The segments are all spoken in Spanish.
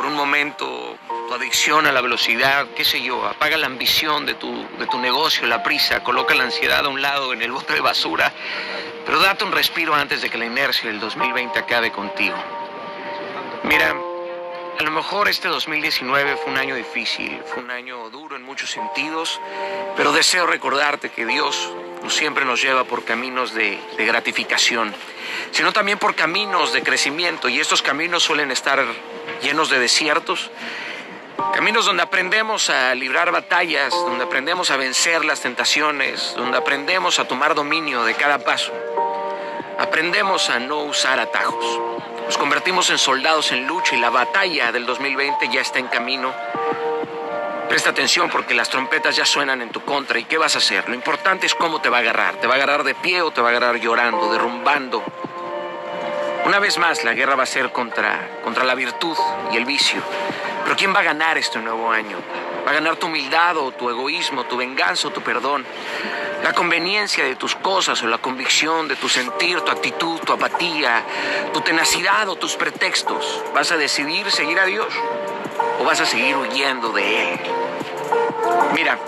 por un momento tu adicción a la velocidad, qué sé yo, apaga la ambición de tu, de tu negocio, la prisa, coloca la ansiedad a un lado en el bote de basura, pero date un respiro antes de que la inercia del 2020 acabe contigo. Mira, a lo mejor este 2019 fue un año difícil, fue un año duro en muchos sentidos, pero deseo recordarte que Dios no siempre nos lleva por caminos de, de gratificación, sino también por caminos de crecimiento, y estos caminos suelen estar llenos de desiertos, Caminos donde aprendemos a librar batallas, donde aprendemos a vencer las tentaciones, donde aprendemos a tomar dominio de cada paso. Aprendemos a no usar atajos. Nos convertimos en soldados en lucha y la batalla del 2020 ya está en camino. Presta atención porque las trompetas ya suenan en tu contra. ¿Y qué vas a hacer? Lo importante es cómo te va a agarrar. ¿Te va a agarrar de pie o te va a agarrar llorando, derrumbando? Una vez más, la guerra va a ser contra, contra la virtud y el vicio. Pero ¿quién va a ganar este nuevo año? ¿Va a ganar tu humildad o tu egoísmo, tu venganza o tu perdón? La conveniencia de tus cosas o la convicción de tu sentir, tu actitud, tu apatía, tu tenacidad o tus pretextos. ¿Vas a decidir seguir a Dios o vas a seguir huyendo de Él? Mira,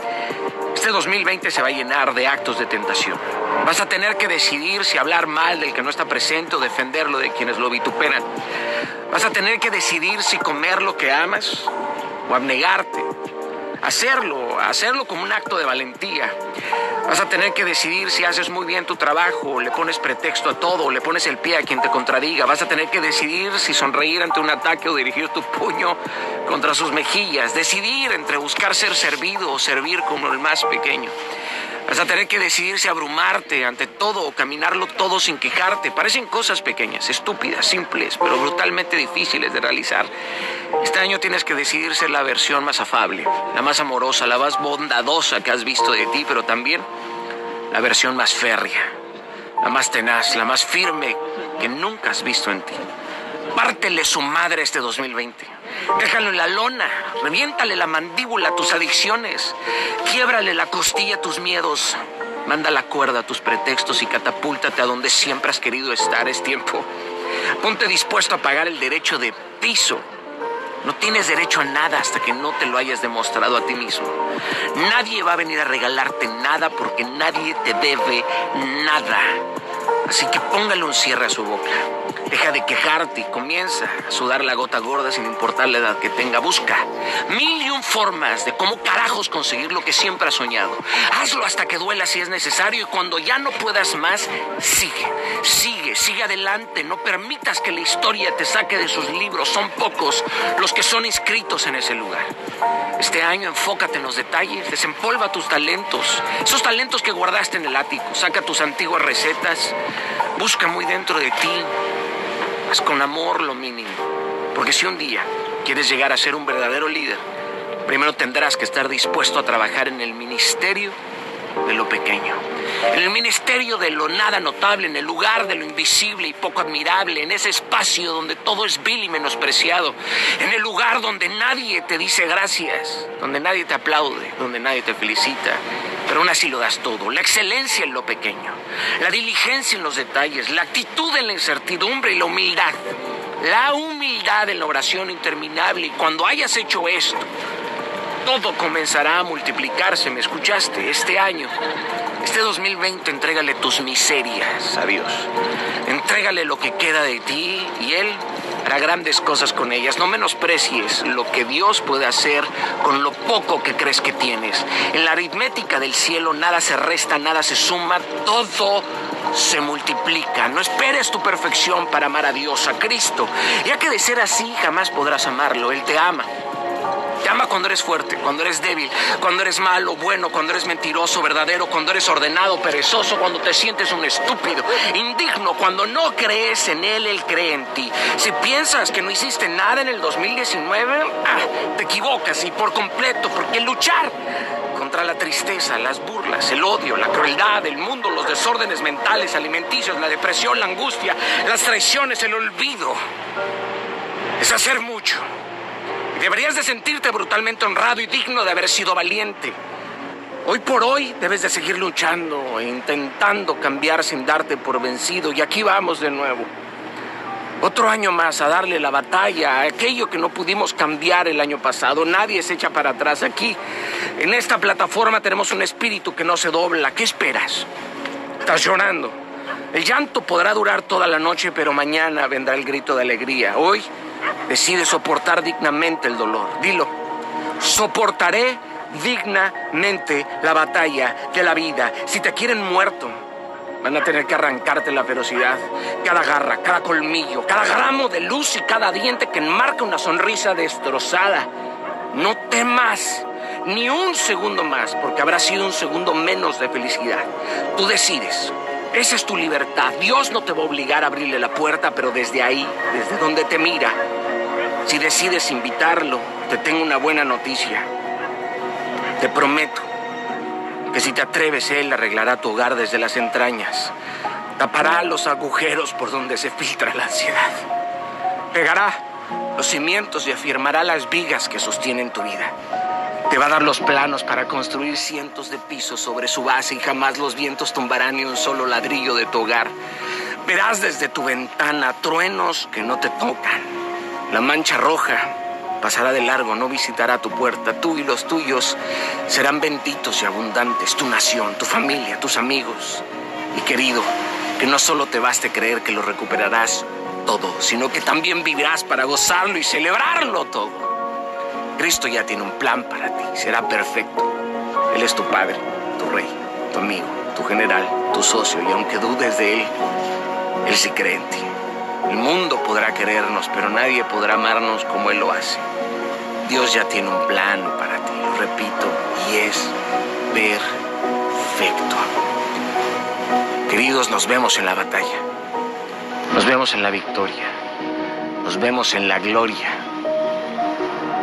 este 2020 se va a llenar de actos de tentación. Vas a tener que decidir si hablar mal del que no está presente o defenderlo de quienes lo vituperan. Vas a tener que decidir si comer lo que amas o abnegarte. Hacerlo, hacerlo como un acto de valentía. Vas a tener que decidir si haces muy bien tu trabajo, le pones pretexto a todo, le pones el pie a quien te contradiga. Vas a tener que decidir si sonreír ante un ataque o dirigir tu puño contra sus mejillas. Decidir entre buscar ser servido o servir como el más pequeño. Vas a tener que decidir si abrumarte ante todo o caminarlo todo sin quejarte. Parecen cosas pequeñas, estúpidas, simples, pero brutalmente difíciles de realizar. Este año tienes que decidir ser la versión más afable, la más amorosa, la más bondadosa que has visto de ti, pero también la versión más férrea, la más tenaz, la más firme que nunca has visto en ti. Pártele su madre este 2020. Déjalo en la lona, reviéntale la mandíbula a tus adicciones, quiebrale la costilla a tus miedos, manda la cuerda a tus pretextos y catapúltate a donde siempre has querido estar. Es tiempo. Ponte dispuesto a pagar el derecho de piso. No tienes derecho a nada hasta que no te lo hayas demostrado a ti mismo. Nadie va a venir a regalarte nada porque nadie te debe nada. Así que póngale un cierre a su boca. Deja de quejarte y comienza a sudar la gota gorda sin importar la edad que tenga. Busca mil y un formas de cómo carajos conseguir lo que siempre has soñado. Hazlo hasta que duela si es necesario y cuando ya no puedas más, sigue, sigue, sigue adelante. No permitas que la historia te saque de sus libros. Son pocos los que son inscritos en ese lugar. Este año enfócate en los detalles, desempolva tus talentos, esos talentos que guardaste en el ático. Saca tus antiguas recetas, busca muy dentro de ti haz con amor lo mínimo. Porque si un día quieres llegar a ser un verdadero líder, primero tendrás que estar dispuesto a trabajar en el ministerio de lo pequeño, en el ministerio de lo nada notable, en el lugar de lo invisible y poco admirable, en ese espacio donde todo es vil y menospreciado, en el lugar donde nadie te dice gracias, donde nadie te aplaude, donde nadie te felicita, pero aún así lo das todo, la excelencia en lo pequeño, la diligencia en los detalles, la actitud en la incertidumbre y la humildad. La humildad en la oración interminable y cuando hayas hecho esto, todo comenzará a multiplicarse, ¿me escuchaste? Este año, este 2020, entrégale tus miserias a Dios. Entrégale lo que queda de ti y Él hará grandes cosas con ellas. No menosprecies lo que Dios puede hacer con lo poco que crees que tienes. En la aritmética del cielo nada se resta, nada se suma, todo se multiplica. No esperes tu perfección para amar a Dios, a Cristo. Ya que de ser así jamás podrás amarlo. Él te ama. Te ama cuando eres fuerte, cuando eres débil, cuando eres malo, bueno, cuando eres mentiroso, verdadero, cuando eres ordenado, perezoso, cuando te sientes un estúpido, indigno, cuando no crees en Él, Él cree en ti. Si piensas que no hiciste nada en el 2019, ah, te equivocas y por completo, porque luchar contra la tristeza, las burlas, el odio, la crueldad, el mundo, los desórdenes mentales, alimenticios, la depresión, la angustia, las traiciones, el olvido, es hacer mucho. Deberías de sentirte brutalmente honrado y digno de haber sido valiente. Hoy por hoy debes de seguir luchando e intentando cambiar sin darte por vencido. Y aquí vamos de nuevo. Otro año más a darle la batalla a aquello que no pudimos cambiar el año pasado. Nadie se echa para atrás aquí. En esta plataforma tenemos un espíritu que no se dobla. ¿Qué esperas? Estás llorando. El llanto podrá durar toda la noche, pero mañana vendrá el grito de alegría. Hoy decide soportar dignamente el dolor. Dilo. Soportaré dignamente la batalla de la vida. Si te quieren muerto, Van a tener que arrancarte la ferocidad, cada garra, cada colmillo, cada gramo de luz y cada diente que enmarca una sonrisa destrozada. No temas ni un segundo más, porque habrá sido un segundo menos de felicidad. Tú decides. Esa es tu libertad. Dios no te va a obligar a abrirle la puerta, pero desde ahí, desde donde te mira, si decides invitarlo, te tengo una buena noticia. Te prometo que si te atreves, Él arreglará tu hogar desde las entrañas, tapará los agujeros por donde se filtra la ansiedad, pegará los cimientos y afirmará las vigas que sostienen tu vida. Te va a dar los planos para construir cientos de pisos sobre su base y jamás los vientos tumbarán ni un solo ladrillo de tu hogar. Verás desde tu ventana truenos que no te tocan, la mancha roja pasará de largo, no visitará tu puerta. Tú y los tuyos serán benditos y abundantes, tu nación, tu familia, tus amigos. Y querido, que no solo te baste creer que lo recuperarás todo, sino que también vivirás para gozarlo y celebrarlo todo. Cristo ya tiene un plan para ti, será perfecto. Él es tu Padre, tu Rey, tu amigo, tu general, tu socio, y aunque dudes de Él, Él sí cree en ti. El mundo podrá querernos, pero nadie podrá amarnos como Él lo hace. Dios ya tiene un plan para ti, lo repito, y es perfecto. Queridos, nos vemos en la batalla, nos vemos en la victoria, nos vemos en la gloria.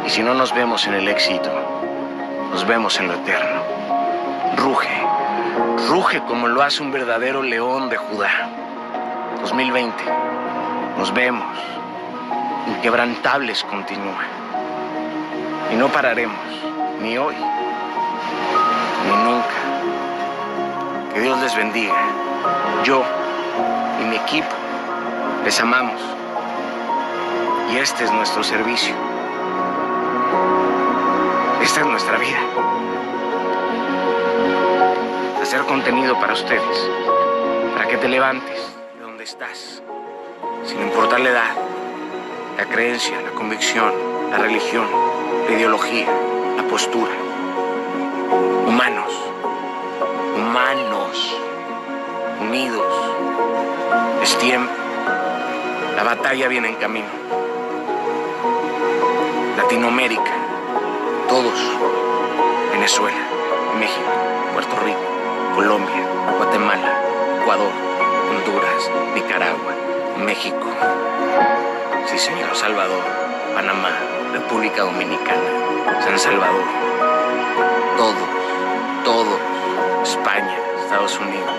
Y si no nos vemos en el éxito, nos vemos en lo eterno. Ruge, ruge como lo hace un verdadero león de Judá. 2020, nos vemos. Inquebrantables continúa. Y no pararemos, ni hoy, ni nunca. Que Dios les bendiga. Yo y mi equipo les amamos. Y este es nuestro servicio. Esta es nuestra vida. Hacer contenido para ustedes, para que te levantes de donde estás, sin importar la edad, la creencia, la convicción, la religión, la ideología, la postura. Humanos, humanos, unidos. Es tiempo. La batalla viene en camino. Latinoamérica, todos. Venezuela, México, Puerto Rico, Colombia, Guatemala, Ecuador, Honduras, Nicaragua, México. Sí, señor, Salvador, Panamá, República Dominicana, San Salvador. Todos, todos. España, Estados Unidos,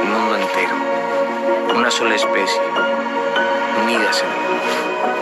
el mundo entero. Una sola especie, unidas en.